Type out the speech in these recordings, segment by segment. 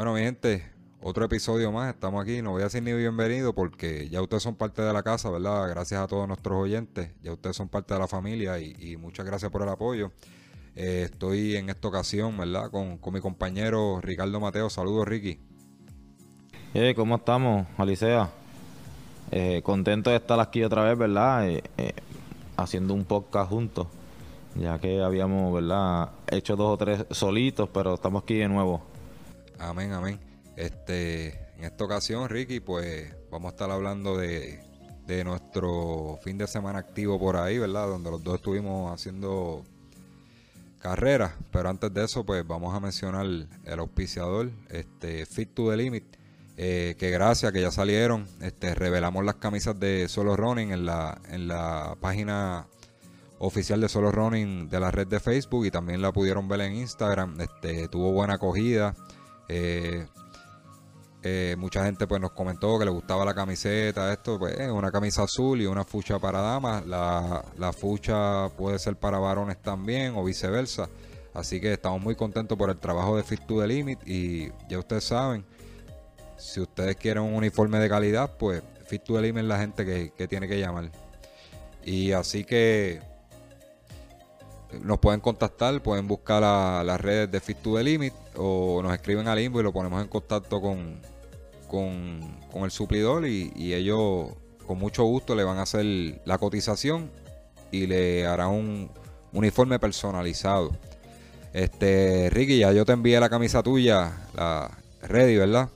Bueno, mi gente, otro episodio más. Estamos aquí. No voy a decir ni bienvenido porque ya ustedes son parte de la casa, ¿verdad? Gracias a todos nuestros oyentes. Ya ustedes son parte de la familia y, muchas gracias por el apoyo. Eh, estoy en esta ocasión, ¿verdad? Con, con mi compañero Ricardo Mateo. Saludos, Ricky. Eh, ¿Cómo estamos, Alicia? Eh, contento de estar aquí otra vez, ¿verdad? Eh, haciendo un podcast juntos, ya que habíamos, ¿verdad? Hecho dos o tres solitos, pero estamos aquí de nuevo. Amén, amén. Este, en esta ocasión, Ricky, pues vamos a estar hablando de, de nuestro fin de semana activo por ahí, ¿verdad? Donde los dos estuvimos haciendo carreras. Pero antes de eso, pues vamos a mencionar el auspiciador, este, Fit to the Limit. eh, que gracias, que ya salieron. Este, revelamos las camisas de Solo Running en la, en la página oficial de Solo Running de la red de Facebook y también la pudieron ver en Instagram. Este, tuvo buena acogida. Eh, eh, mucha gente pues nos comentó que le gustaba la camiseta, esto pues es una camisa azul y una fucha para damas, la, la fucha puede ser para varones también o viceversa, así que estamos muy contentos por el trabajo de Fit to the Limit y ya ustedes saben, si ustedes quieren un uniforme de calidad, pues Fit to the Limit es la gente que, que tiene que llamar. Y así que nos pueden contactar, pueden buscar la- las redes de Fit to the Limit o nos escriben al inbox y lo ponemos en contacto con, con, con el suplidor y, y ellos con mucho gusto le van a hacer la cotización y le harán un uniforme personalizado. Este, Ricky, ya yo te envié la camisa tuya, la ready, ¿verdad?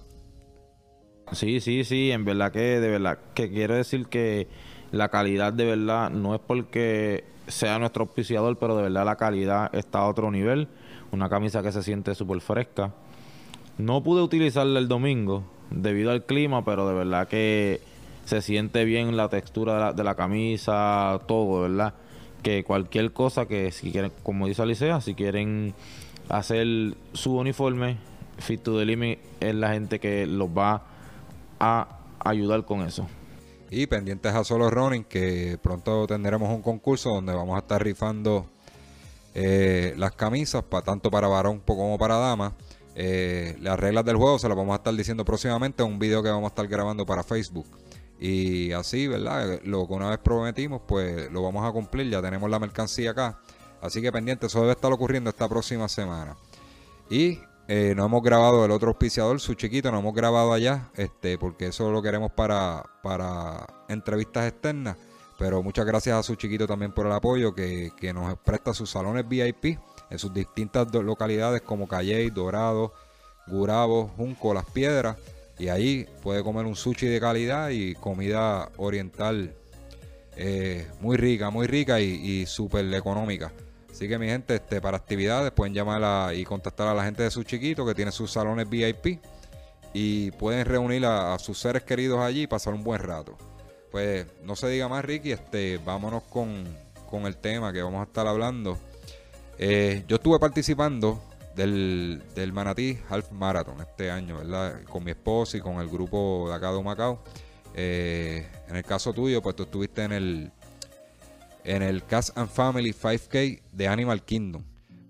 Sí, sí, sí, en verdad que, de verdad, que quiero decir que la calidad de verdad no es porque sea nuestro auspiciador, pero de verdad la calidad está a otro nivel. Una camisa que se siente súper fresca. No pude utilizarla el domingo debido al clima, pero de verdad que se siente bien la textura de la, camisa, todo, verdad. Que cualquier cosa que si quieren, como dice Alicia, si quieren hacer su uniforme, Fit to the Limit es la gente que los va a ayudar con eso. Y pendientes a Solo Running, que pronto tendremos un concurso donde vamos a estar rifando eh, las camisas, pa- tanto para varón como para dama. Eh, las reglas del juego se las vamos a estar diciendo próximamente en un video que vamos a estar grabando para Facebook. Y así, ¿verdad? Lo que una vez prometimos, pues lo vamos a cumplir. Ya tenemos la mercancía acá. Así que pendiente, eso debe estar ocurriendo esta próxima semana. Y eh, no hemos grabado el otro auspiciador, su chiquito, no hemos grabado allá, este, porque eso lo queremos para, para entrevistas externas. Pero muchas gracias a su chiquito también por el apoyo que, que nos presta sus salones VIP en sus distintas localidades como Calley, Dorado, Gurabo, Junco, Las Piedras. Y ahí puede comer un sushi de calidad y comida oriental eh, muy rica, muy rica y, y súper económica. Así que mi gente, este, para actividades pueden llamar y contactar a la gente de su chiquito que tiene sus salones VIP y pueden reunir a, sus seres queridos allí y pasar un buen rato. Pues no se diga más, Ricky, este, vámonos con, con el tema que vamos a estar hablando. Eh, yo estuve participando del, del Manatí Half Marathon este año, ¿verdad? Con mi esposa y con el grupo de acá de Humacao. Eh, en el caso tuyo, pues tú estuviste en el en el Cast and Family 5K de Animal Kingdom.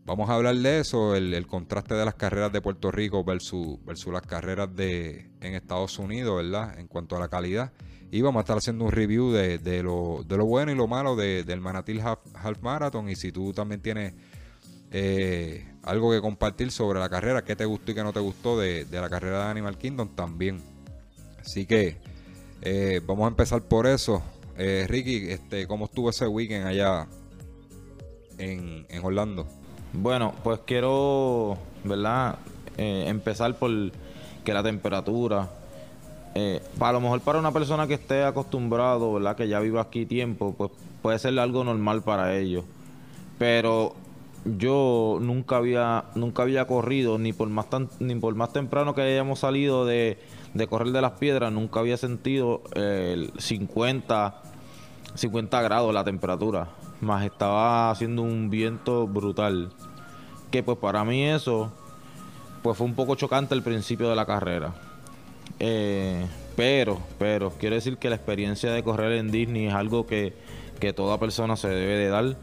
Vamos a hablar de eso, el, contraste de las carreras de Puerto Rico versus, versus las carreras de en Estados Unidos, ¿verdad? En cuanto a la calidad. Y vamos a estar haciendo un review de, de lo, de lo bueno y lo malo de- del Manatí Half, Half Marathon. Y si tú también tienes eh, algo que compartir sobre la carrera, qué te gustó y qué no te gustó de, de la carrera de Animal Kingdom también. Así que eh, vamos a empezar por eso. Eh, Ricky, este, ¿cómo estuvo ese weekend allá en, en Orlando? Bueno, pues quiero, ¿verdad? Eh, empezar por que la temperatura, eh, para lo mejor para una persona que esté acostumbrado, ¿verdad? Que ya viva aquí tiempo, pues puede ser algo normal para ellos. Pero yo nunca había nunca había corrido ni por más tan, ni por más temprano que hayamos salido de, de correr de las piedras nunca había sentido el 50 50 grados la temperatura. Más estaba haciendo un viento brutal. Que pues para mí eso pues fue un poco chocante al principio de la carrera. Eh, pero pero quiero decir que la experiencia de correr en Disney es algo que, que toda persona se debe de dar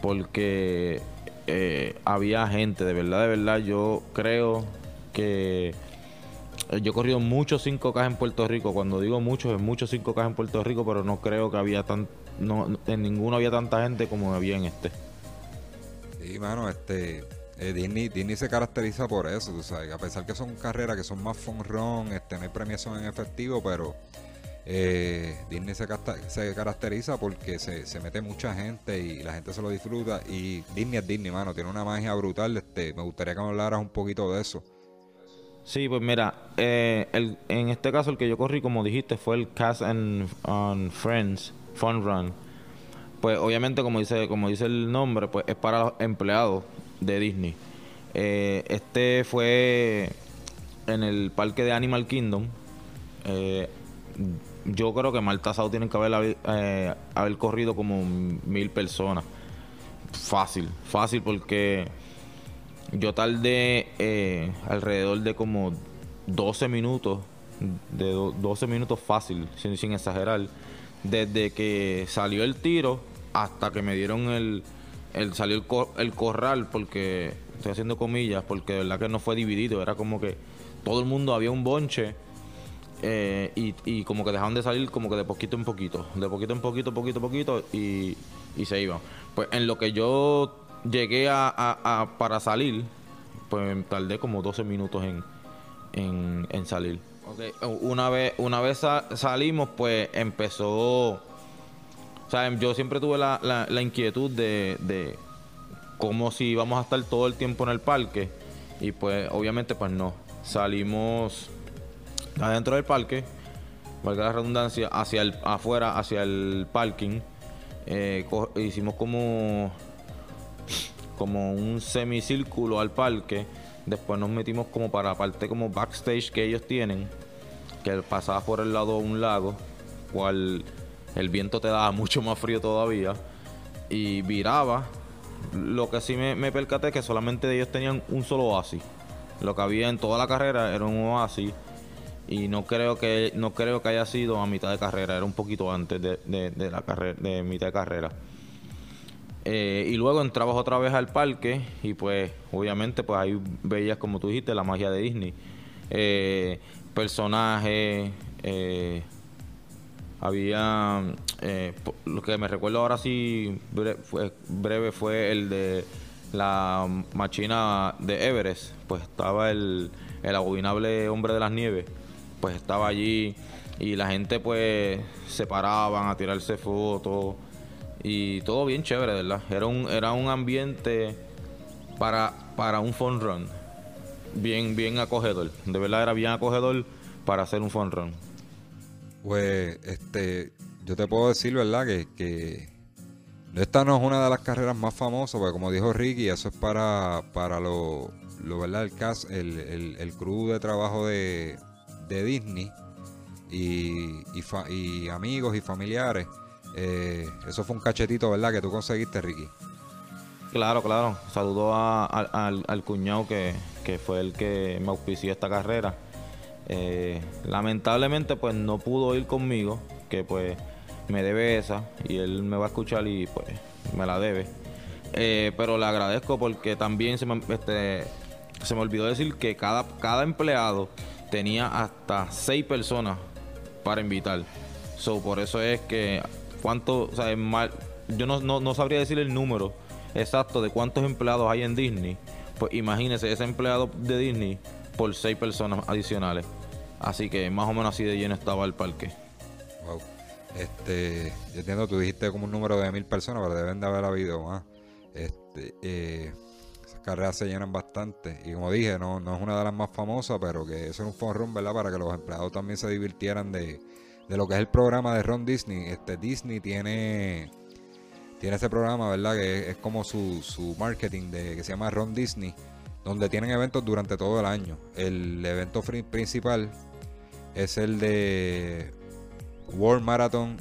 porque eh, había gente, de verdad, de verdad, yo creo que eh, yo he corrido muchos 5K en Puerto Rico, cuando digo muchos, es muchos 5K en Puerto Rico, pero no creo que había tan, no, en ninguno había tanta gente como había en este. Sí, mano, este, eh, Disney, Disney se caracteriza por eso, tú sabes, a pesar que son carreras que son más fun run, este, no hay premiación en efectivo, pero eh, Disney se, se, caracteriza porque se, se, mete mucha gente y la gente se lo disfruta. Y Disney es Disney, mano, tiene una magia brutal. Este, me gustaría que me hablaras un poquito de eso. Sí, pues mira, eh, el, en este caso el que yo corrí, como dijiste, fue el Cast and Friends Fun Run. Pues obviamente, como dice, como dice el nombre, pues es para los empleados de Disney. Eh, este fue en el parque de Animal Kingdom. Eh, yo creo que mal tasado tienen que haber, haber corrido como mil personas. Fácil, fácil porque yo tardé eh, alrededor de como 12 minutos, de 12 minutos fácil, sin, exagerar, desde que salió el tiro hasta que me dieron el, el salió el, el corral, porque estoy haciendo comillas, porque de verdad que no fue dividido, era como que todo el mundo había un bonche eh, y, como que dejaron de salir como que de poquito en poquito, de poquito en poquito, poquito poquito y, se iban. Pues en lo que yo llegué a, para salir, pues tardé como 12 minutos en, en, salir. Una vez, una vez salimos, pues empezó... O sea, yo siempre tuve la, la, inquietud de, de como si íbamos a estar todo el tiempo en el parque. Y pues obviamente pues no. Salimos adentro del parque, valga la redundancia, hacia el afuera, hacia el parking. Eh, hicimos como como un semicírculo al parque. Después nos metimos como para la parte como backstage que ellos tienen, que pasaba por el lado de un lago, cual el viento te daba mucho más frío todavía. Y viraba. Lo que sí me, me percaté que solamente ellos tenían un solo oasis. Lo que había en toda la carrera era un oasis y no creo que no creo que haya sido a mitad de carrera, era un poquito antes de, la carrera, de mitad de carrera. Eh, y luego entrabas otra vez al parque y pues obviamente pues ahí veías como tú dijiste la magia de Disney. Eh, personajes, eh, había lo que me recuerdo ahora sí breve fue el de la machina de Everest, pues estaba el, el abominable hombre de las nieves. Pues estaba allí y la gente pues se paraban a tirarse fotos y todo bien chévere, ¿verdad? Era un, era un ambiente para, para un fun run. Bien, bien acogedor. De verdad era bien acogedor para hacer un fun run. Pues, este, yo te puedo decir, ¿verdad? Que, esta no es una de las carreras más famosas, porque como dijo Ricky, eso es para, para lo, lo ¿verdad? El, cast, el, el, el crew de trabajo de, de Disney y, y, amigos y familiares. Eh, eso fue un cachetito, ¿verdad? Que tú conseguiste, Ricky. Claro, claro. Saludo al, cuñado que, fue el que me auspició esta carrera. Eh, lamentablemente, pues no pudo ir conmigo, que pues me debe esa y él me va a escuchar y pues me la debe. Eh, pero le agradezco porque también se me, este, se me olvidó decir que cada, cada empleado tenía hasta seis personas para invitar. So, por eso es que cuánto, o sea, mal, yo no, no, sabría decir el número exacto de cuántos empleados hay en Disney. Pues imagínese ese empleado de Disney por seis personas adicionales. Así que más o menos así de lleno estaba el parque. Wow. Este, yo entiendo, tú dijiste como un número de mil personas, pero deben de haber habido más. Este, eh, carreras se llenan bastante. Y como dije, no, no es una de las más famosas, pero que eso es un forum, ¿verdad? Para que los empleados también se divirtieran de, lo que es el programa de Ron Disney. Este Disney tiene tiene ese programa, ¿verdad? Que es, como su, su marketing de, que se llama Ron Disney, donde tienen eventos durante todo el año. El evento principal es el de World Marathon,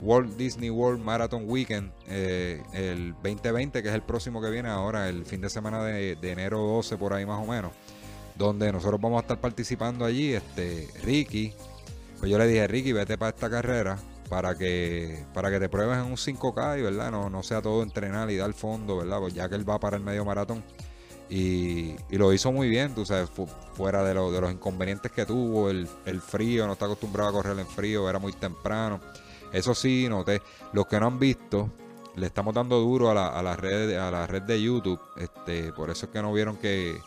Walt Disney World Marathon Weekend, eh, el 2020, que es el próximo que viene ahora, el fin de semana de, enero 12, por ahí más o menos, donde nosotros vamos a estar participando allí. Este, Ricky, pues yo le dije, Ricky, vete para esta carrera para que para que te pruebes en un 5K y verdad no, no sea todo entrenar y dar fondo, ¿verdad? Pues ya que él va para el medio maratón. Y, lo hizo muy bien, tú sabes, fuera de, de los inconvenientes que tuvo, el, frío, no está acostumbrado a correr en frío, era muy temprano. Eso sí, noté, los que no han visto, le estamos dando duro a la, a la red a la red de YouTube, este, por eso es que no vieron que,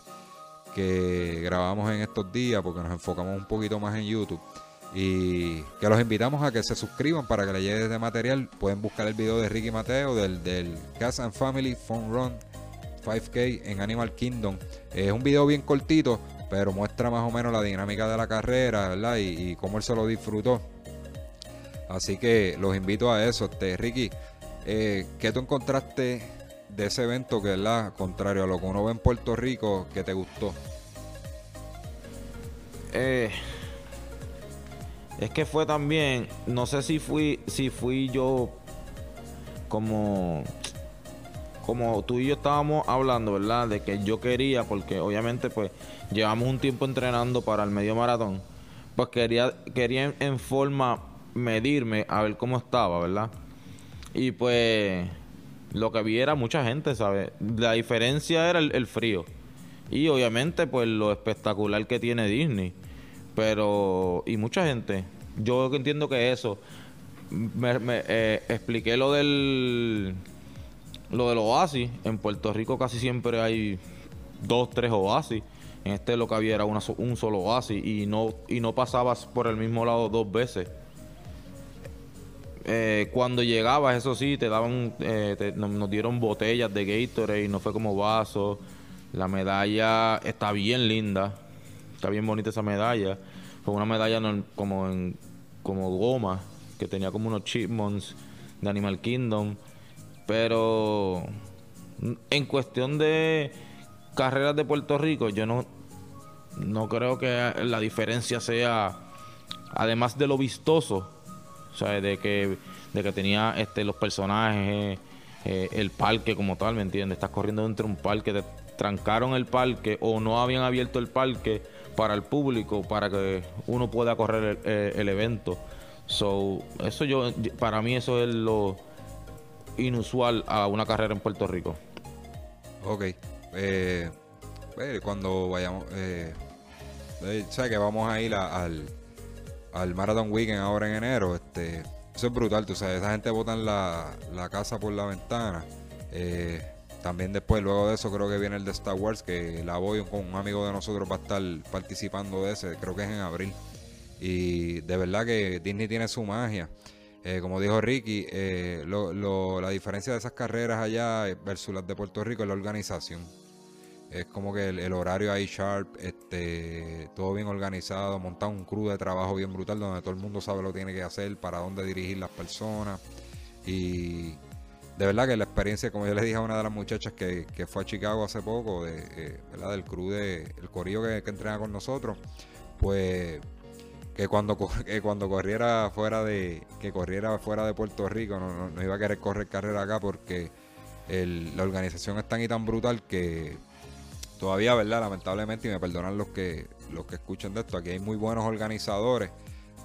que grabamos en estos días, porque nos enfocamos un poquito más en YouTube. Y que los invitamos a que se suscriban para que le llegue de material. Pueden buscar el video de Ricky Mateo del, del Gas and Family Fun Run 5K en Animal Kingdom. Es un video bien cortito, pero muestra más o menos la dinámica de la carrera, ¿verdad? Y, cómo él se lo disfrutó. Así que los invito a eso. Este, Ricky, eh, ¿qué tú encontraste de ese evento que, ¿verdad? Contrario a lo que uno ve en Puerto Rico, que te gustó? Eh, es que fue también, no sé si fui, si fui yo como como tú y yo estábamos hablando, ¿verdad? De que yo quería, porque obviamente pues llevamos un tiempo entrenando para el medio maratón, pues quería, quería en, forma medirme a ver cómo estaba, ¿verdad? Y pues lo que vi era mucha gente, ¿sabes? La diferencia era el, frío. Y obviamente pues lo espectacular que tiene Disney. Pero, y mucha gente. Yo entiendo que eso. Me, eh, expliqué lo del lo del oasis, en Puerto Rico casi siempre hay dos, tres oasis. En este lo que había era un solo oasis y no, y no pasabas por el mismo lado dos veces. Eh, cuando llegabas, eso sí, te daban, eh, nos, dieron botellas de Gatorade no fue como vaso. La medalla está bien linda, está bien bonita esa medalla. Fue una medalla como en como goma que tenía como unos chipmunks de Animal Kingdom. Pero en cuestión de carreras de Puerto Rico, yo no, no creo que la diferencia sea, además de lo vistoso, o sea, de que, de que tenía este, los personajes, eh, el parque como tal, ¿me entiendes? Estás corriendo dentro de un parque, te trancaron el parque o no habían abierto el parque para el público, para que uno pueda correr el, el evento. So, eso yo, para mí eso es lo inusual a una carrera en Puerto Rico. Ok. Eh, eh, cuando vayamos, eh, eh que vamos a ir al, al Marathon Weekend ahora en enero. Este, eso es brutal, tú sabes, esa gente bota la, la casa por la ventana. También después, luego de eso, creo que viene el de Star Wars, que la voy con un amigo de nosotros va a estar participando de ese, creo que es en abril. Y de verdad que Disney tiene su magia. Eh, como dijo Ricky, eh, la diferencia de esas carreras allá versus las de Puerto Rico es la organización. Es como que el, horario ahí sharp, este, todo bien organizado, montar un crew de trabajo bien brutal donde todo el mundo sabe lo que tiene que hacer, para dónde dirigir las personas. Y de verdad que la experiencia, como yo le dije a una de las muchachas que, fue a Chicago hace poco, de, eh, ¿verdad? del crew, de, el corillo que, que entrena con nosotros, pues que cuando que cuando corriera fuera de que corriera fuera de Puerto Rico no, iba a querer correr carrera acá porque la organización es tan y tan brutal que todavía verdad lamentablemente y me perdonan los que los que escuchan de esto aquí hay muy buenos organizadores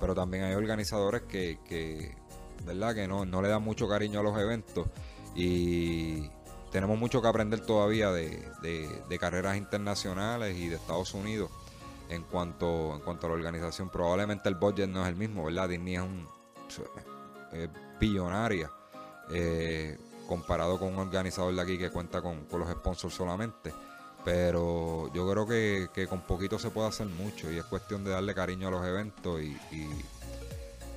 pero también hay organizadores que, que verdad que no, no le dan mucho cariño a los eventos y tenemos mucho que aprender todavía de, de carreras internacionales y de Estados Unidos en cuanto, en cuanto a la organización. Probablemente el budget no es el mismo, ¿verdad? Disney es un eh, comparado con un organizador de aquí que cuenta con, los sponsors solamente. Pero yo creo que, con poquito se puede hacer mucho y es cuestión de darle cariño a los eventos y,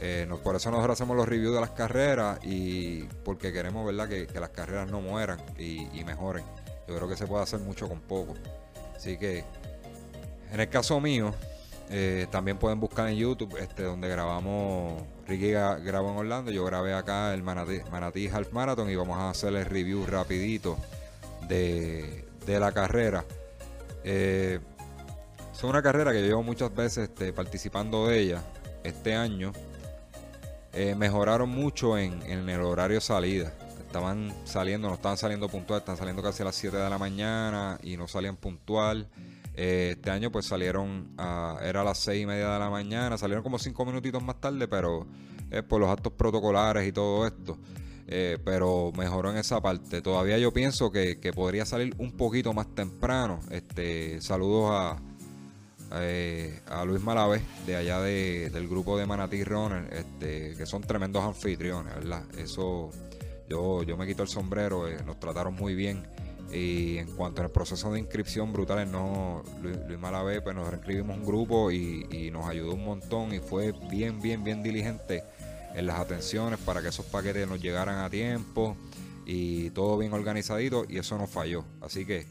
eh, por eso nosotros hacemos los reviews de las carreras y porque queremos verdad que, las carreras no mueran y, mejoren. Yo creo que se puede hacer mucho con poco. Así que en el caso mío, eh, también pueden buscar en YouTube, este, donde grabamos Ricky grabó en Orlando, yo grabé acá el Manatí, Half Marathon y vamos a hacer el review rapidito de, la carrera. Eh, es una carrera que yo llevo muchas veces este, participando de ella. Este año eh, mejoraron mucho en, el horario salida. Estaban saliendo, no estaban saliendo puntual, están saliendo casi a las 7 de la mañana y no salían puntual. Eh, este año pues salieron, a, era a las 6 y media de la mañana, salieron como 5 minutitos más tarde, pero es por los actos protocolares y todo esto. Eh, pero mejoró en esa parte. Todavía yo pienso que, podría salir un poquito más temprano. Este, saludos a, eh, a Luis Malavé, de allá del grupo de Manatí Runner, este, que son tremendos anfitriones, ¿verdad? Eso, yo, yo me quito el sombrero, nos trataron muy bien. Y en cuanto al proceso de inscripción brutales, no, Luis, Luis Malavé, pues nos reinscribimos un grupo y, nos ayudó un montón y fue bien, bien, bien diligente en las atenciones para que esos paquetes nos llegaran a tiempo y todo bien organizadito y eso no falló. Así que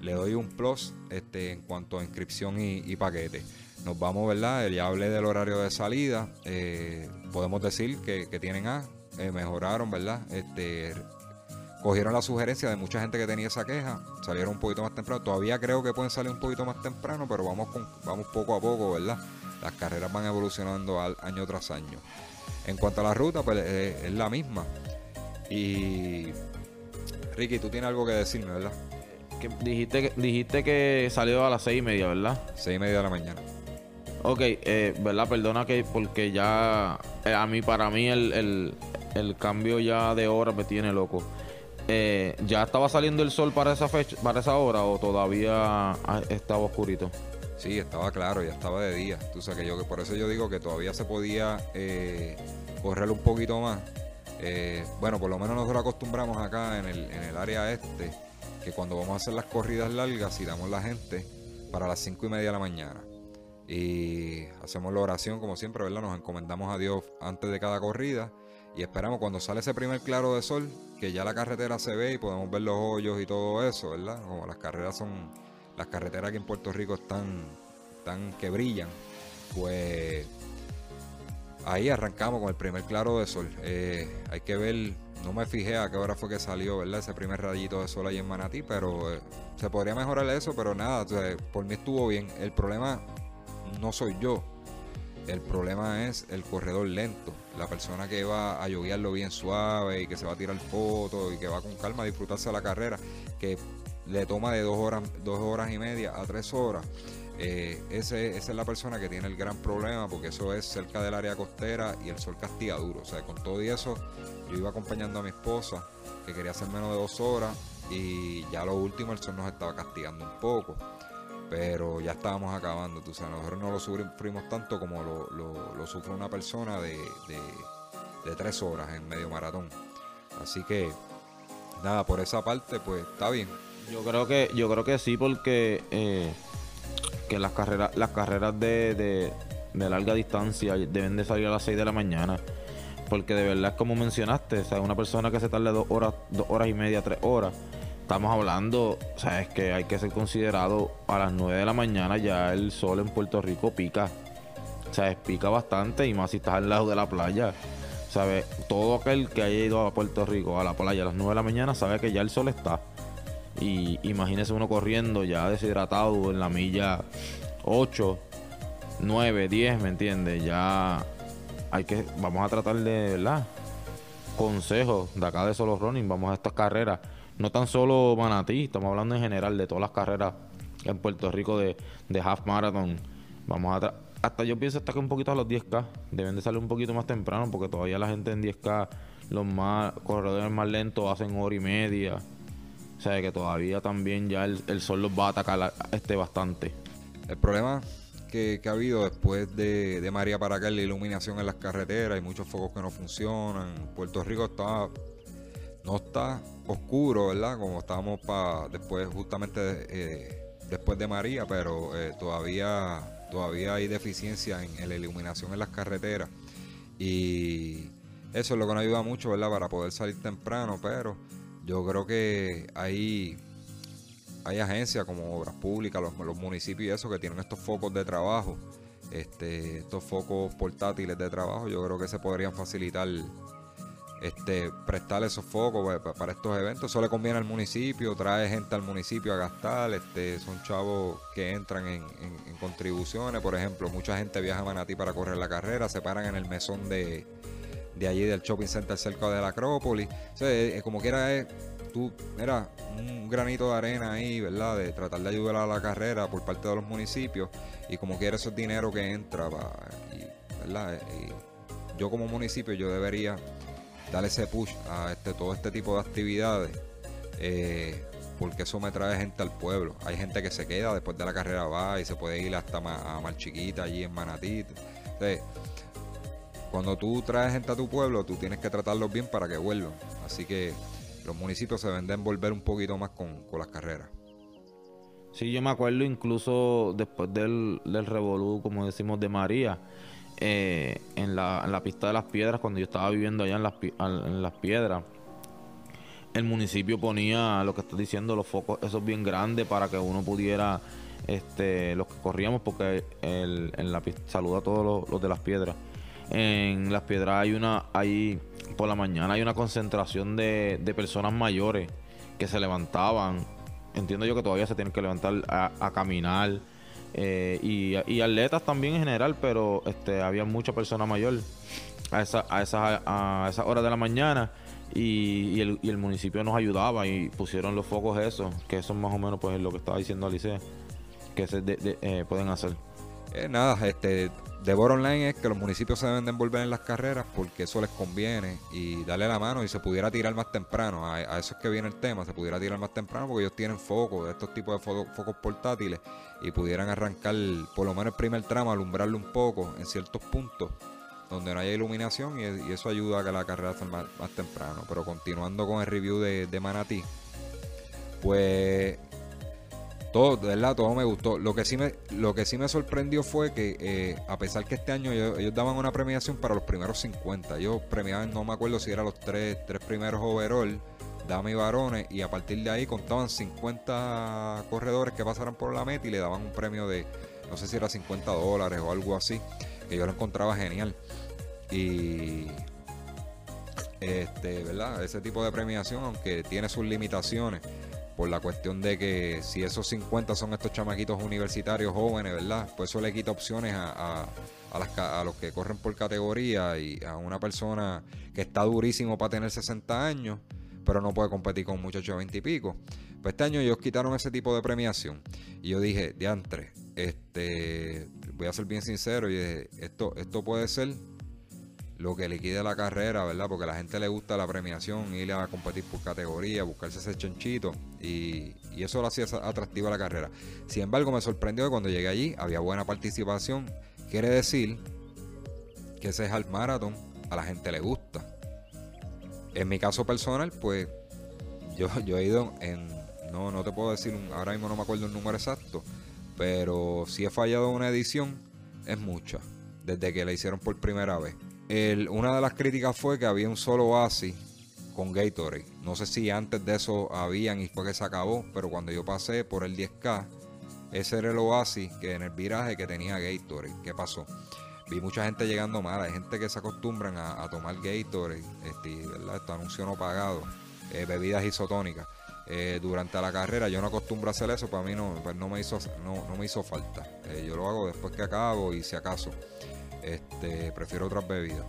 le doy un plus este, en cuanto a inscripción y, paquete. Nos vamos, ¿verdad? Ya hablé del horario de salida. Eh, podemos decir que, tienen A, eh, mejoraron, ¿verdad? Este, cogieron la sugerencia de mucha gente que tenía esa queja, salieron un poquito más temprano. Todavía creo que pueden salir un poquito más temprano, pero vamos, con, vamos poco a poco, ¿verdad? Las carreras van evolucionando año tras año. En cuanto a la ruta, pues eh, es, la misma. Y Ricky, tú tienes algo que decirme, ¿verdad? Que dijiste, que, dijiste que salió a las seis y media, ¿verdad? Seis y media de la mañana. Ok, eh, ¿verdad? Perdona que porque ya eh, a mí, para mí el, el, el cambio ya de hora me tiene loco. Eh, ¿Ya estaba saliendo el sol para esa fecha, para esa hora o todavía estaba oscurito? Sí, estaba claro, ya estaba de día. Tú sabes que yo, por eso yo digo que todavía se podía eh, correr un poquito más. Bueno, por lo menos nosotros acostumbramos acá en el, en el área este que cuando vamos a hacer las corridas largas, damos la gente para las 5 y media de la mañana. Y hacemos la oración como siempre, ¿verdad? Nos encomendamos a Dios antes de cada corrida y esperamos cuando sale ese primer claro de sol, que ya la carretera se ve y podemos ver los hoyos y todo eso, ¿verdad? Como las carreras son, las carreteras aquí en Puerto Rico están, tan que brillan, pues ahí arrancamos con el primer claro de sol. Eh, hay que ver, no me fijé a qué hora fue que salió, ¿verdad? Ese primer rayito de sol ahí en Manatí, pero eh, se podría mejorar eso, pero nada, por mí estuvo bien. El problema no soy yo, el problema es el corredor lento, la persona que va a yoguearlo bien suave y que se va a tirar fotos y que va con calma a disfrutarse la carrera, que le toma de dos horas, dos horas y media a tres horas. Eh, ese, esa es la persona que tiene el gran problema porque eso es cerca del área costera y el sol castiga duro. O sea, con todo y eso, yo iba acompañando a mi esposa que quería hacer menos de dos horas y ya lo último el sol nos estaba castigando un poco pero ya estábamos acabando, tú sabes, nosotros no lo sufrimos tanto como lo, sufre una persona de, tres horas en medio maratón. Así que, nada, por esa parte, pues está bien. Yo creo que, yo creo que sí, porque eh, que las carreras, las carreras de, larga distancia deben de salir a las 6 de la mañana. Porque de verdad como mencionaste, sea, una persona que se tarde dos horas, dos horas y media, tres horas, estamos hablando, sabes que hay que ser considerado a las 9 de la mañana ya el sol en Puerto Rico pica. Sabes, pica bastante y más si estás al lado de la playa. ¿Sabes? Todo aquel que haya ido a Puerto Rico a la playa a las 9 de la mañana sabe que ya el sol está. Y imagínese uno corriendo ya deshidratado en la milla 8, 9, 10, ¿me entiendes? Ya hay que, vamos a tratar de, ¿verdad? Consejos de acá de Solo Running, vamos a estas carreras no tan solo Manatí, estamos hablando en general de todas las carreras en Puerto Rico de, half marathon. Vamos a hasta yo pienso hasta que un poquito a los 10K deben de salir un poquito más temprano porque todavía la gente en 10K, los más corredores más lentos hacen hora y media. O sea que todavía también ya el, sol los va a atacar este bastante. El problema que, ha habido después de, de María para acá la iluminación en las carreteras, hay muchos focos que no funcionan. Puerto Rico está no está oscuro, ¿verdad? Como estábamos para después, justamente eh, después de María, pero eh, todavía, todavía hay deficiencia en, la iluminación en las carreteras. Y eso es lo que nos ayuda mucho, ¿verdad? Para poder salir temprano, pero yo creo que hay, hay agencias como Obras Públicas, los, municipios y eso, que tienen estos focos de trabajo este, estos focos portátiles de trabajo, yo creo que se podrían facilitar este, prestar esos focos para estos eventos. Eso le conviene al municipio, trae gente al municipio a gastar. Este, son chavos que entran en, contribuciones. Por ejemplo, mucha gente viaja a Manatí para correr la carrera, se paran en el mesón de, de allí del shopping center cerca de la Acrópolis. O como quiera es, tú, era un granito de arena ahí, ¿verdad? De tratar de ayudar a la carrera por parte de los municipios. Y como quiera esos dinero que entra, ¿verdad? yo como municipio, yo debería darle ese push a este, todo este tipo de actividades. Eh, porque eso me trae gente al pueblo. Hay gente que se queda después de la carrera va y se puede ir hasta a Mar Chiquita allí en Manatí. Entonces, cuando tú traes gente a tu pueblo, tú tienes que tratarlos bien para que vuelvan. Así que los municipios se deben de envolver un poquito más con, las carreras. Sí, yo me acuerdo incluso después del, revolú, como decimos, de María, eh, en, la, pista de las piedras, cuando yo estaba viviendo allá en las, piedras, el municipio ponía lo que estoy diciendo, los focos esos bien grandes para que uno pudiera, este, los que corríamos, porque en la pista, saluda a todos los, de las piedras. En las piedras hay una, hay, por la mañana hay una concentración de, personas mayores que se levantaban. Entiendo yo que todavía se tienen que levantar a caminar eh, y, atletas también en general, pero este, había mucha persona mayor a esa, a esas a esa hora de la mañana y, el, y, el, municipio nos ayudaba y pusieron los focos eso, que eso es más o menos pues lo que estaba diciendo Alice, que se eh, pueden hacer. Eh, nada, este, Devor Online es que los municipios se deben de envolver en las carreras porque eso les conviene y darle la mano y se pudiera tirar más temprano. A, eso es que viene el tema, se pudiera tirar más temprano porque ellos tienen focos, estos tipos de focos portátiles y pudieran arrancar por lo menos el primer tramo, alumbrarlo un poco en ciertos puntos donde no haya iluminación y, eso ayuda a que la carrera sea más, temprano. Pero continuando con el review de, de Manatí, pues todo, verdad, todo me gustó. Lo que sí me, lo que sí me sorprendió fue que, eh, a pesar que este año ellos, daban una premiación para los primeros 50, ellos premiaban, no me acuerdo si eran los tres, tres primeros overall, damas y varones, y a partir de ahí contaban 50 corredores que pasaran por la meta y le daban un premio de, no sé si era 50 dólares o algo así, que yo lo encontraba genial. Y este, ¿verdad? Ese tipo de premiación, aunque tiene sus limitaciones, por la cuestión de que si esos 50 son estos chamaquitos universitarios jóvenes, ¿verdad? Pues eso le quita opciones a, a, los que corren por categoría y a una persona que está durísimo para tener 60 años, pero no puede competir con un muchacho de 20 y pico. Pues este año ellos quitaron ese tipo de premiación. Y yo dije, diantre, este, voy a ser bien sincero, y esto, esto puede ser lo que liquide la carrera, ¿verdad? Porque a la gente le gusta la premiación, ir a competir por categoría, buscarse ese chanchito y, eso lo hacía atractiva la carrera. Sin embargo, me sorprendió que cuando llegué allí había buena participación. Quiere decir que ese es el maratón, a la gente le gusta. En mi caso personal, pues yo, yo he ido en, no, no te puedo decir, ahora mismo no me acuerdo el número exacto, pero si he fallado una edición, es mucha, desde que la hicieron por primera vez una de las críticas fue que había un solo oasis con Gatorade. No sé si antes de eso habían y fue que se acabó, pero cuando yo pasé por el 10K, ese era el oasis que en el viraje que tenía Gatorade. ¿Qué pasó? Vi mucha gente llegando mal, hay gente que se acostumbran a, tomar Gatorade, este, ¿verdad? Esto anuncio no pagado, eh, bebidas isotónicas. Eh, durante la carrera yo no acostumbro a hacer eso, para mí no, pues no, me, hizo, no, no me hizo falta. Eh, yo lo hago después que acabo y si acaso. Este, prefiero otras bebidas.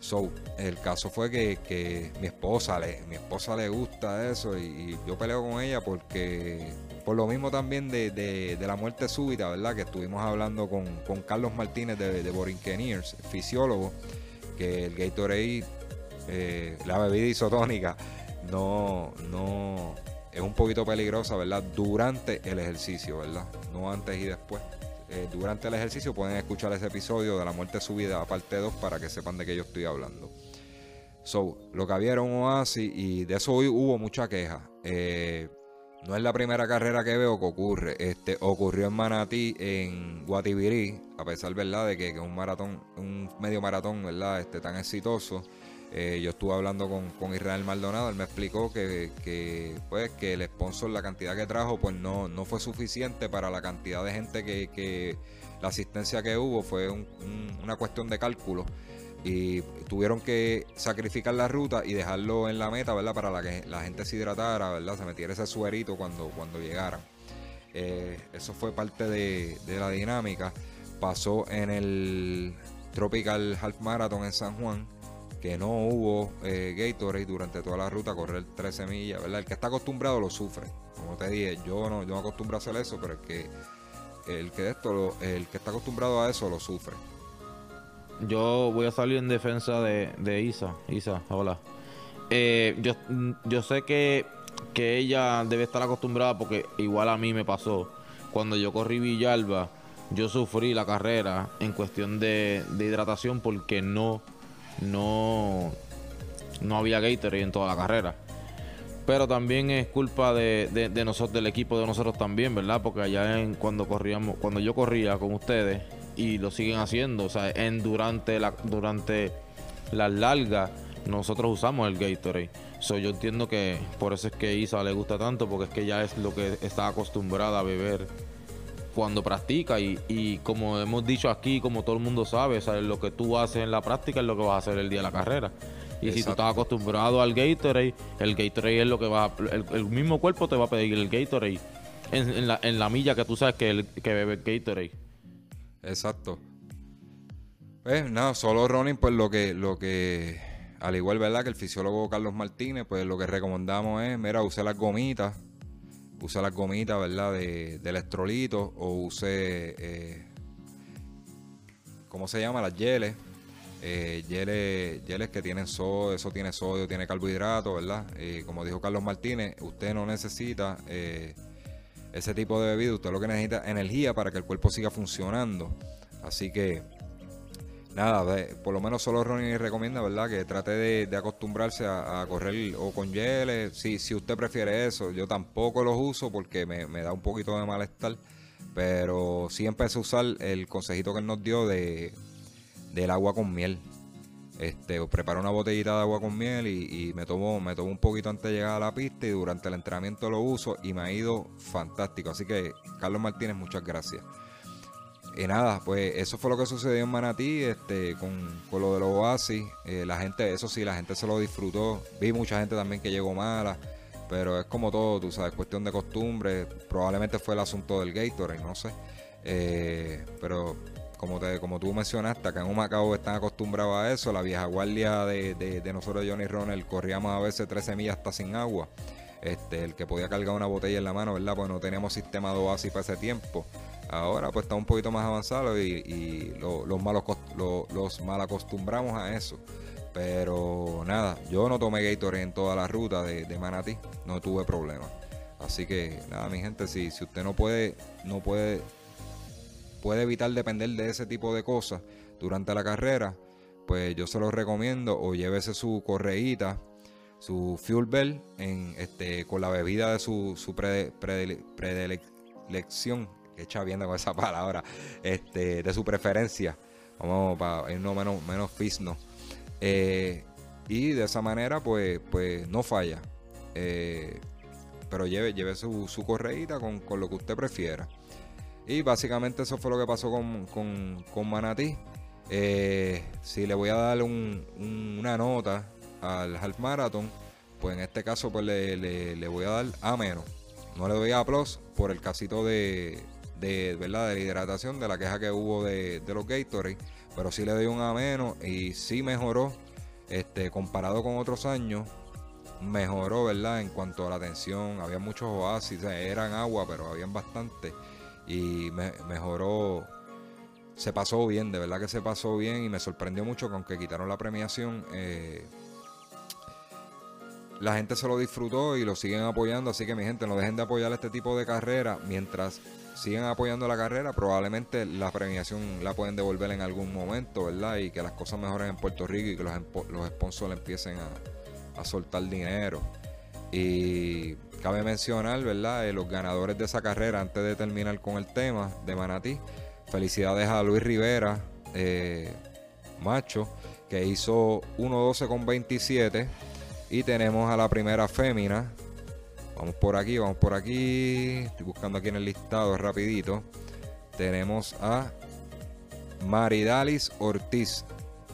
So, el caso fue que, mi esposa le, mi esposa le gusta eso y, yo peleo con ella porque por lo mismo también de, la muerte súbita, ¿verdad? Que estuvimos hablando con, Carlos Martínez de, de Borinqueniers, fisiólogo, que el Gatorade, eh, la bebida isotónica, no, no es un poquito peligrosa, ¿verdad? Durante el ejercicio, ¿verdad? No antes y después. Eh, durante el ejercicio pueden escuchar ese episodio de la muerte subida, parte 2, para que sepan de qué yo estoy hablando. So, lo que un oasis y de eso hoy hubo mucha queja. Eh, no es la primera carrera que veo que ocurre. Este, ocurrió en Manatí, en Guatibirí, a pesar ¿verdad? de que, es un maratón, un medio maratón ¿verdad? Este, tan exitoso. Eh, yo estuve hablando con, Israel Maldonado, él me explicó que, pues, que el sponsor, la cantidad que trajo, pues no, no fue suficiente para la cantidad de gente que, la asistencia que hubo fue una cuestión de cálculo y tuvieron que sacrificar la ruta y dejarlo en la meta, ¿verdad? Para que la gente se hidratara, ¿verdad? Se metiera ese suerito cuando, cuando llegaran. Eh, eso fue parte de, la dinámica. Pasó en el Tropical Half Marathon en San Juan, que no hubo eh, Gatorade durante toda la ruta, correr 13 millas, ¿verdad? El que está acostumbrado lo sufre. Como te dije, yo no, yo no acostumbro a hacer eso, pero el que, el que esto, el que está acostumbrado a eso lo sufre. Yo voy a salir en defensa de, de Isa. Isa, hola. Eh, yo, yo sé que, que ella debe estar acostumbrada porque igual a mí me pasó. Cuando yo corrí Villalba, yo sufrí la carrera en cuestión de, de hidratación porque no, no, no había Gatorade en toda la carrera. Pero también es culpa de, de, nosotros, del equipo de nosotros también, ¿verdad? Porque allá en, cuando corríamos, cuando yo corría con ustedes, y lo siguen haciendo. O sea, en durante la durante las largas nosotros usamos el Gatorade. So, yo entiendo que por eso es que Isa le gusta tanto, porque es que ya es lo que está acostumbrada a beber cuando practica y, y como hemos dicho aquí, como todo el mundo sabe, lo que tú haces en la práctica es lo que vas a hacer el día de la carrera. Y si tú estás acostumbrado al Gatorade, el Gatorade es lo que va el, el, mismo cuerpo te va a pedir el Gatorade en, la, en la milla que tú sabes que, el, que bebe el Gatorade. Exacto. Pues nada, solo Ronin, pues lo que, lo que, al igual, ¿verdad? Que el fisiólogo Carlos Martínez, pues lo que recomendamos es, mira, use las gomitas, use las gomitas, ¿verdad? De, de electrolito o use, eh, ¿cómo se llama? Las geles. Eh, que tienen sodio, eso tiene sodio, tiene carbohidratos, ¿verdad? Eh, como dijo Carlos Martínez, usted no necesita eh, ese tipo de bebida, usted lo que necesita es energía para que el cuerpo siga funcionando. Así que, nada, por lo menos solo Ronnie recomienda, ¿verdad? Que trate de, acostumbrarse a, correr o con geles. Si, si usted prefiere eso, yo tampoco los uso porque me, da un poquito de malestar. Pero sí empecé a usar el consejito que él nos dio de, del agua con miel. Este, preparo una botellita de agua con miel y, me tomo me tomo un poquito antes de llegar a la pista y durante el entrenamiento lo uso y me ha ido fantástico. Así que, Carlos Martínez, muchas gracias. Y nada, pues eso fue lo que sucedió en Manatí este, con, lo de los oasis. Eh, la gente, eso sí, la gente se lo disfrutó. Vi mucha gente también que llegó mala, pero es como todo, tú sabes, cuestión de costumbre. Probablemente fue el asunto del Gatorade, no sé. Eh, pero como, te, como tú mencionaste, acá en Humacao están acostumbrados a eso. La vieja guardia de, de, nosotros, Johnny Ronald, corríamos a veces 13 millas hasta sin agua. Este, el que podía cargar una botella en la mano, ¿verdad? Pues no teníamos sistema de oasis para ese tiempo. Ahora pues está un poquito más avanzado y, los, malos, los mal acostumbramos a eso. Pero nada, yo no tomé Gatorade en toda la ruta de, de Manatí, no tuve problema. Así que nada, mi gente, si, si usted no puede, no puede puede evitar depender de ese tipo de cosas durante la carrera, pues yo se lo recomiendo o llévese su correíta, su fuel bell en, este, con la bebida de su, su predilección, que echa viendo con esa palabra, este, de su preferencia. Vamos para irnos menos, menos fisno. Eh, y de esa manera, pues, pues no falla. Eh, pero lleve, lleve su, su correíta con, con lo que usted prefiera. Y básicamente eso fue lo que pasó con, con, Manatí. Eh, si le voy a dar una nota al half marathon, pues en este caso pues le, voy a dar A menos. No le doy A plus por el casito de, de, ¿verdad? de la hidratación, de la queja que hubo de, los Gatorade. Pero sí le doy un A menos y sí mejoró este, comparado con otros años. Mejoró, ¿verdad? En cuanto a la tensión, había muchos oasis, eran agua, pero habían bastante y me, mejoró. Se pasó bien, de verdad que se pasó bien y me sorprendió mucho que aunque quitaron la premiación, eh, la gente se lo disfrutó y lo siguen apoyando. Así que mi gente, no dejen de apoyar este tipo de carrera. Mientras siguen apoyando la carrera, probablemente la premiación la pueden devolver en algún momento, ¿verdad? Y que las cosas mejoren en Puerto Rico y que los, los sponsors empiecen a, a soltar dinero. Y Cabe mencionar, ¿verdad? Eh, los ganadores de esa carrera, antes de terminar con el tema de Manatí. Felicidades a Luis Rivera, eh, macho, que hizo 1.12 con 27. Y tenemos a la primera fémina. Vamos por aquí, vamos por aquí. Estoy buscando aquí en el listado rapidito. Tenemos a Maridalis Ortiz,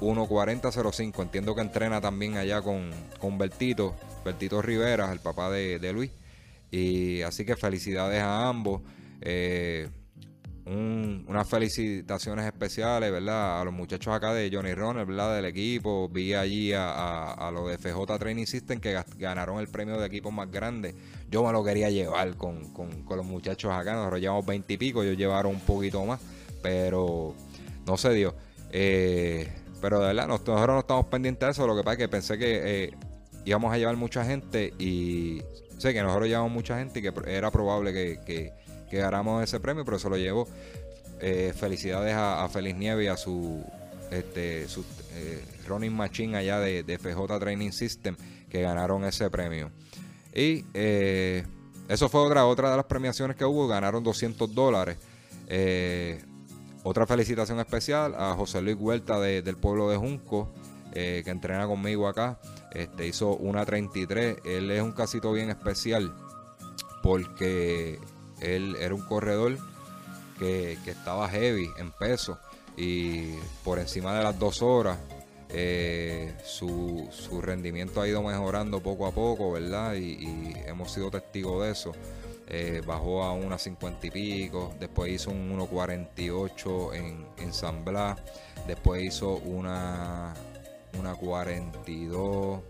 1.40.05. Entiendo que entrena también allá con, con Bertito, Bertito Rivera, el papá de, Luis. Y así que felicidades a ambos. Eh, unas felicitaciones especiales, ¿verdad? A los muchachos acá de Johnny Runner, ¿verdad? Del equipo. Vi allí a, a, los de FJ Training System que ganaron el premio de equipo más grande. Yo me lo quería llevar con, los muchachos acá. Nosotros llevamos 20 y pico, ellos llevaron un poquito más, pero no se dio. Eh, pero de verdad, nosotros no estamos pendientes de eso. Lo que pasa es que pensé que eh, íbamos a llevar mucha gente y sé que nosotros llevamos mucha gente y que era probable que ganamos ese premio, pero se lo llevo. Eh, felicidades a, Feliz Nieve y a su, este, su eh, running machine allá de, de, FJ Training System que ganaron ese premio. Y eh, eso fue otra, otra de las premiaciones que hubo, ganaron 200 dólares. otra felicitación especial a José Luis Huerta del pueblo de Junco, que entrena conmigo acá. Este, hizo una 33. Él es un casito bien especial porque él era un corredor que, estaba heavy en peso y por encima de las dos horas eh, su, rendimiento ha ido mejorando poco a poco, ¿verdad? Y, hemos sido testigos de eso. Eh, bajó a una 50 y pico, después hizo un 1.48 en, en San Blas, después hizo una, una 42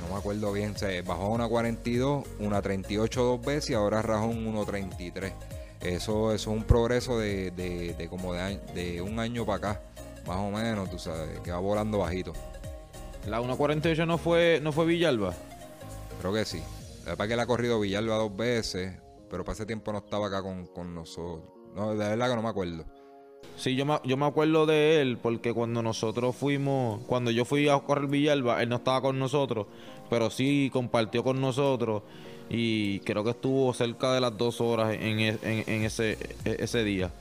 no me acuerdo bien, se bajó a una 42, una 38 dos veces y ahora rajó un 1.33. Eso, eso es un progreso de, de, como de, de, un año para acá, más o menos, tú sabes, que va volando bajito. ¿La 1.48 no fue, no fue Villalba? Creo que sí. La verdad que él ha corrido Villalba dos veces, pero para ese tiempo no estaba acá con, con nosotros. No, de verdad que no me acuerdo. Sí, yo me, yo me acuerdo de él porque cuando nosotros fuimos, cuando yo fui a correr Villalba, él no estaba con nosotros, pero sí compartió con nosotros y creo que estuvo cerca de las dos horas en, e, ese, e, ese día.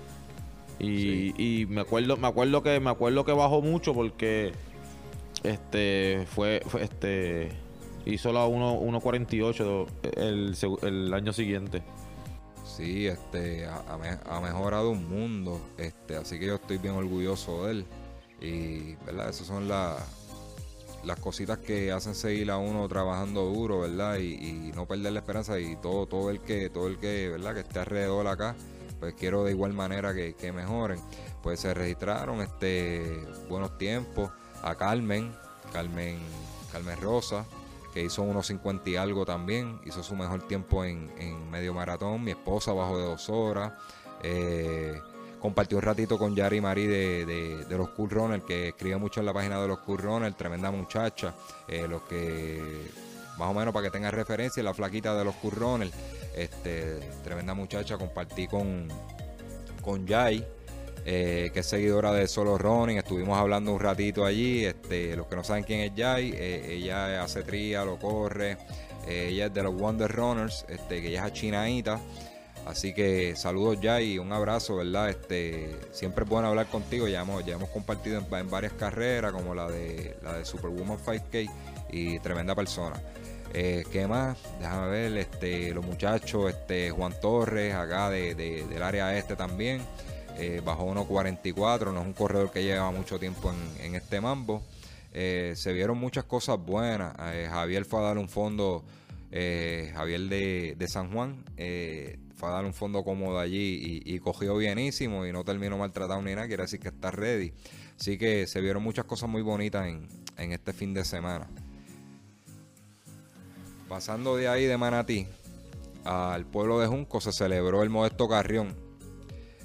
Y, me acuerdo, me acuerdo que me acuerdo que bajó mucho porque este fue, este hizo la 1.48 el, el año siguiente. Sí, este, ha, mejorado un mundo, este, así que yo estoy bien orgulloso de él. Y, ¿verdad? Esas son las cositas que hacen seguir a uno trabajando duro, ¿verdad? Y, no perder la esperanza y todo, todo el que, todo el que, ¿verdad? Que esté alrededor acá, pues quiero de igual manera que, que mejoren. Pues se registraron este buenos tiempos a Carmen, Carmen, Carmen Rosa, que hizo unos 50 y algo también, hizo su mejor tiempo en, medio maratón, mi esposa bajo de dos horas, eh, compartió un ratito con Yari Marí de, los Cool que escribe mucho en la página de los Cool tremenda muchacha, eh, los que más o menos para que tenga referencia, la flaquita de los Cool este, tremenda muchacha, compartí con, con Yai eh, que es seguidora de Solo Running. Estuvimos hablando un ratito allí. Este, los que no saben quién es Jai, eh, ella hace tría, lo corre. Eh, ella es de los Wonder Runners, este, que ella es achinadita. Así que saludos Jai y un abrazo, ¿verdad? Este, siempre es bueno hablar contigo. Ya hemos, ya compartido en, varias carreras, como la de la de Superwoman 5K y tremenda persona. ¿Qué más? Déjame ver, este, los muchachos, este, Juan Torres, acá de, del área este también eh, bajó 1.44, no es un corredor que lleva mucho tiempo en, este mambo. Eh, se vieron muchas cosas buenas. Eh, Javier fue a dar un fondo, Javier de, San Juan, fue a dar un fondo cómodo allí y, cogió bienísimo y no terminó maltratado ni nada, quiere decir que está ready. Así que se vieron muchas cosas muy bonitas en, en este fin de semana. Pasando de ahí de Manatí al pueblo de Junco se celebró el Modesto Carrión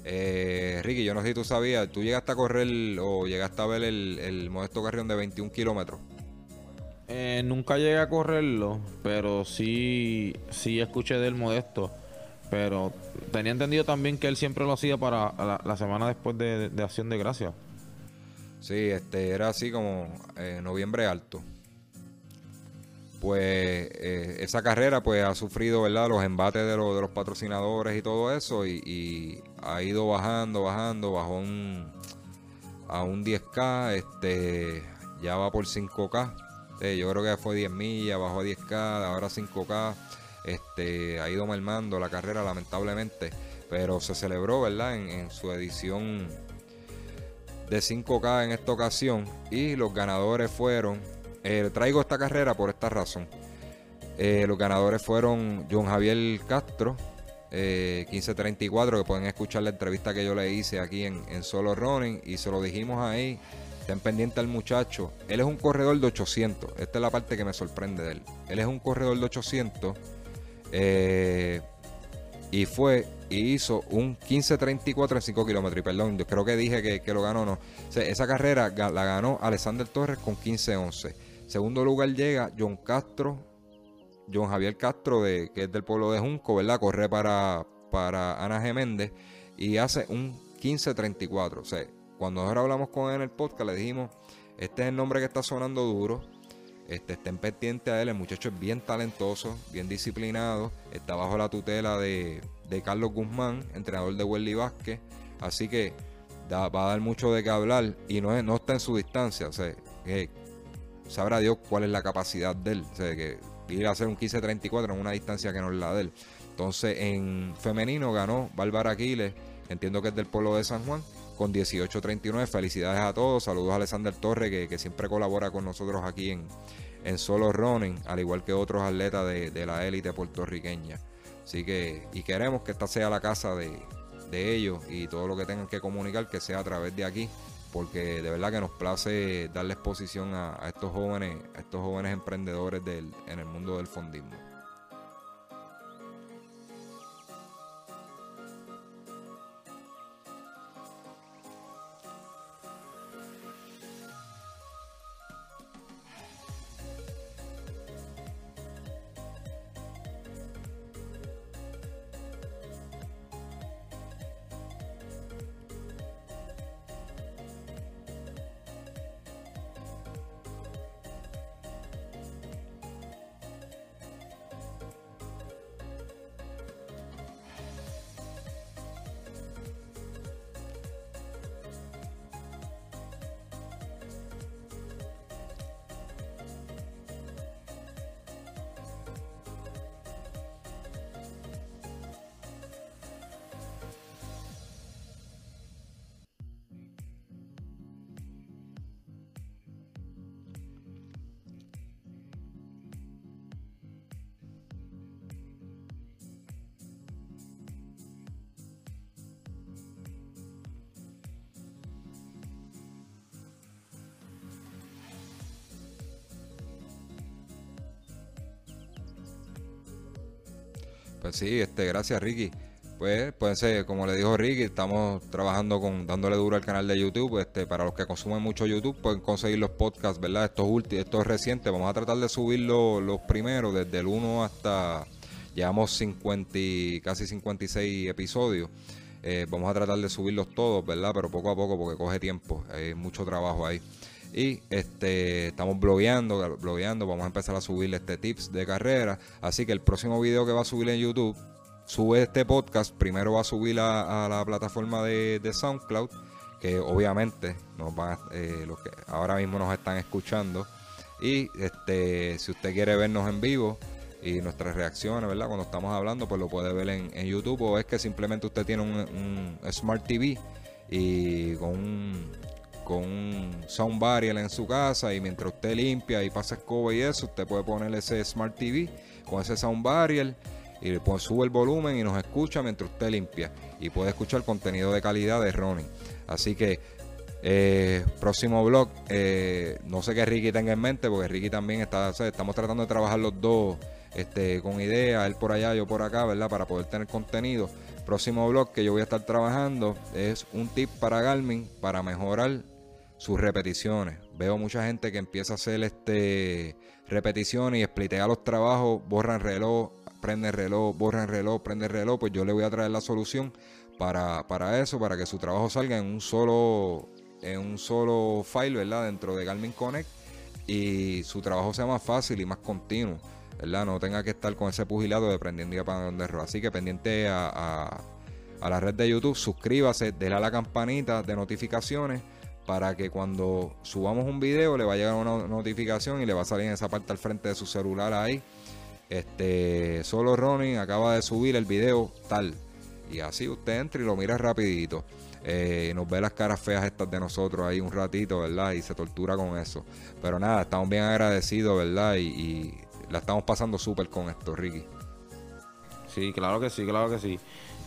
eh, Ricky, yo no sé si tú sabías, ¿tú llegaste a correr o llegaste a ver el, modesto carrión de 21 kilómetros? Eh, nunca llegué a correrlo, pero sí, sí escuché del modesto. Pero tenía entendido también que él siempre lo hacía para la, semana después de, Acción de Gracia. Sí, este era así como eh, noviembre alto pues eh, esa carrera pues ha sufrido verdad los embates de, de los patrocinadores y todo eso y, ha ido bajando bajando bajó un, a un 10k este ya va por 5k eh, yo creo que fue 10 millas bajó a 10k ahora 5k este ha ido mermando la carrera lamentablemente. Pero se celebró, ¿verdad? En, su edición de 5K en esta ocasión y los ganadores fueron, eh, traigo esta carrera por esta razón, eh, los ganadores fueron John Javier Castro, 1534, que pueden escuchar la entrevista que yo le hice aquí en, Solo Running y se lo dijimos ahí Estén pendientes al muchacho. Él es un corredor de 800. Esta es la parte que me sorprende de él. Él es un corredor de 800. Eh, y fue y hizo un 15.34 en 5 kilómetros. Perdón, yo creo que dije que, lo ganó no. esa carrera la ganó Alexander Torres con 15.11. Segundo lugar llega John Castro. John Javier Castro, de, que es del pueblo de Junco, ¿verdad? Corre para, para Ana Geméndez y hace un 15.34. O sea, cuando nosotros hablamos con él en el podcast, le dijimos, este es el nombre que está sonando duro, este, estén pendientes a él, el muchacho es bien talentoso, bien disciplinado, está bajo la tutela de, Carlos Guzmán, entrenador de Welly Vázquez, así que va a dar mucho de qué hablar y no, no está en su distancia, o sea, sabrá Dios cuál es la capacidad de él, o sea, que ir a hacer un 15-34 en una distancia que no es la de él. Entonces, en femenino ganó Bárbara Aquiles, entiendo que es del pueblo de San Juan, con 18.39. Felicidades a todos. Saludos a Alexander Torre, que, siempre colabora con nosotros aquí en, en Solo Running, al igual que otros atletas de, la élite puertorriqueña. Así que, y queremos que esta sea la casa de, ellos y todo lo que tengan que comunicar que sea a través de aquí, porque de verdad que nos place darle exposición a, estos jóvenes, estos jóvenes emprendedores del, en el mundo del fondismo. Pues sí, este, gracias Ricky. Pues, puede ser, como le dijo Ricky, estamos trabajando con, dándole duro al canal de YouTube. Este, para los que consumen mucho YouTube, pueden conseguir los podcasts, ¿verdad? Estos últimos, estos recientes. Vamos a tratar de subir los, primeros, desde el 1 hasta. Llevamos 50, casi 56 episodios. Eh, vamos a tratar de subirlos todos, ¿verdad? Pero poco a poco, porque coge tiempo. Hay mucho trabajo ahí. Y este, estamos blogueando, blogueando, vamos a empezar a subirle este tips de carrera. Así que el próximo video que va a subir en YouTube, sube este podcast, primero va a subir a, la plataforma de, SoundCloud, que obviamente nos van eh, los que ahora mismo nos están escuchando. Y este, si usted quiere vernos en vivo y nuestras reacciones, ¿verdad? Cuando estamos hablando, pues lo puede ver en, YouTube. O es que simplemente usted tiene un, un Smart TV y con un con un sound barrier en su casa y mientras usted limpia y pasa escoba y eso, usted puede ponerle ese Smart TV con ese sound barrier y le sube el volumen y nos escucha mientras usted limpia y puede escuchar contenido de calidad de Ronnie. Así que eh, próximo blog, eh, no sé qué Ricky tenga en mente porque Ricky también está, estamos tratando de trabajar los dos este, con ideas, él por allá, yo por acá, ¿verdad? Para poder tener contenido. Próximo blog que yo voy a estar trabajando es un tip para Garmin para mejorar sus repeticiones. Veo mucha gente que empieza a hacer este repeticiones y splitea los trabajos, borran reloj, prende reloj, borran reloj, prende reloj, pues yo le voy a traer la solución para, para eso, para que su trabajo salga en un solo en un solo file, ¿verdad? Dentro de Garmin Connect y su trabajo sea más fácil y más continuo, ¿verdad? No tenga que estar con ese pugilado de prendiendo y apagando error. Así que pendiente a, a, a la red de YouTube, suscríbase, déle a la campanita de notificaciones para que cuando subamos un video le va a llegar una notificación y le va a salir en esa parte al frente de su celular ahí. Este, solo Ronnie acaba de subir el video tal. Y así usted entra y lo mira rapidito. Eh, nos ve las caras feas estas de nosotros ahí un ratito, ¿verdad? Y se tortura con eso. Pero nada, estamos bien agradecidos, ¿verdad? Y, la estamos pasando súper con esto, Ricky. Sí, claro que sí, claro que sí.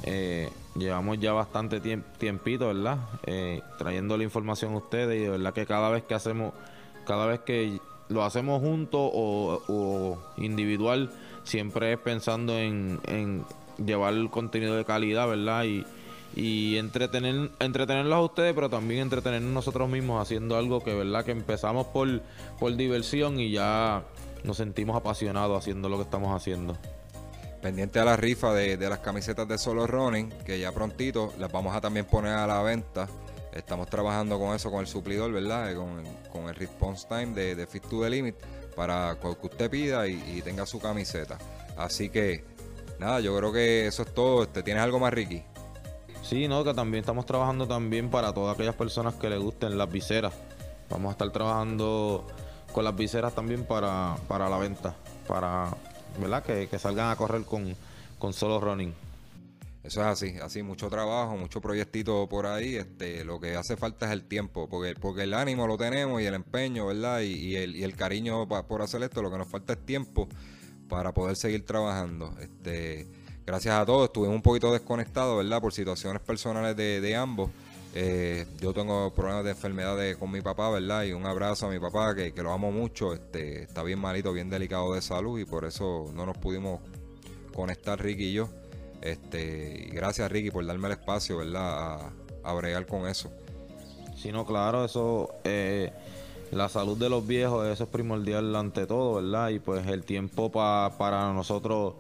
Eh, llevamos ya bastante tiempito, ¿verdad? Eh, trayendo la información a ustedes y de verdad que cada vez que hacemos, cada vez que lo hacemos juntos o, individual, siempre es pensando en, llevar el contenido de calidad, ¿verdad? Y, y entretener entretenerlos a ustedes pero también entretenernos nosotros mismos haciendo algo que verdad que empezamos por por diversión y ya nos sentimos apasionados haciendo lo que estamos haciendo pendiente a la rifa de, las camisetas de Solo Running que ya prontito las vamos a también poner a la venta. Estamos trabajando con eso con el suplidor verdad con, el response time de, Fit to the Limit para que usted pida y, tenga su camiseta. Así que nada yo creo que eso es todo. Este tienes algo más Ricky Sí, no, que también estamos trabajando también para todas aquellas personas que les gusten las viseras. Vamos a estar trabajando con las viseras también para, para la venta, para ¿verdad? Que, salgan a correr con, con solo running. Eso es así, así mucho trabajo, mucho proyectito por ahí. Este, lo que hace falta es el tiempo, porque, porque el ánimo lo tenemos y el empeño, ¿verdad? Y, el, y el cariño por hacer esto, lo que nos falta es tiempo para poder seguir trabajando. Este, gracias a todos. Estuvimos un poquito desconectados, ¿verdad? Por situaciones personales de, ambos. Eh, yo tengo problemas de enfermedad con mi papá, ¿verdad? Y un abrazo a mi papá, que, lo amo mucho. Este, está bien malito, bien delicado de salud y por eso no nos pudimos conectar Ricky y yo. Este, y gracias Ricky por darme el espacio, ¿verdad? A, bregar con eso. Sí, no, claro, eso, eh, la salud de los viejos, eso es primordial ante todo, ¿verdad? Y pues el tiempo para nosotros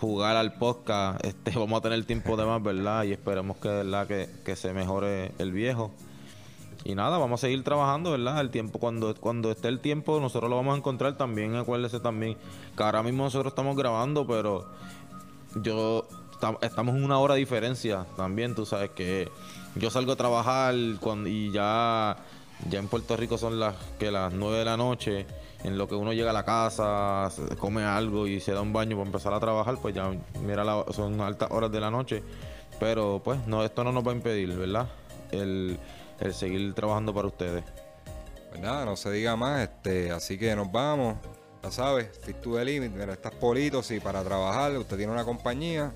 jugar al podcast, este, vamos a tener tiempo de más, ¿verdad? Y esperemos que, ¿verdad? Que, se mejore el viejo. Y nada, vamos a seguir trabajando, ¿verdad? El tiempo, cuando, cuando esté el tiempo, nosotros lo vamos a encontrar también. Acuérdese también que ahora mismo nosotros estamos grabando, pero yo estamos en una hora de diferencia también. Tú sabes que yo salgo a trabajar y ya, ya en Puerto Rico son las que las 9 de la noche en lo que uno llega a la casa, come algo y se da un baño para empezar a trabajar, pues ya mira, son altas horas de la noche. Pero pues no, esto no nos va a impedir, ¿verdad? El, seguir trabajando para ustedes. Pues nada, no se diga más, este, así que nos vamos. Ya sabes, Fit to the Limit, mira, estás politos y para trabajar, usted tiene una compañía,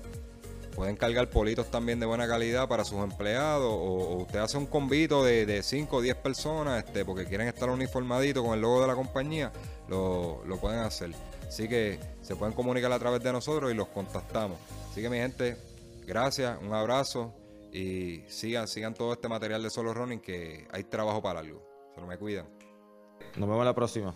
pueden cargar politos también de buena calidad para sus empleados o, usted hace un convito de 5 o 10 personas este, porque quieren estar uniformaditos con el logo de la compañía, lo, lo, pueden hacer. Así que se pueden comunicar a través de nosotros y los contactamos. Así que mi gente, gracias, un abrazo y sigan, sigan todo este material de Solo Running que hay trabajo para algo. Se lo me cuidan. Nos vemos la próxima.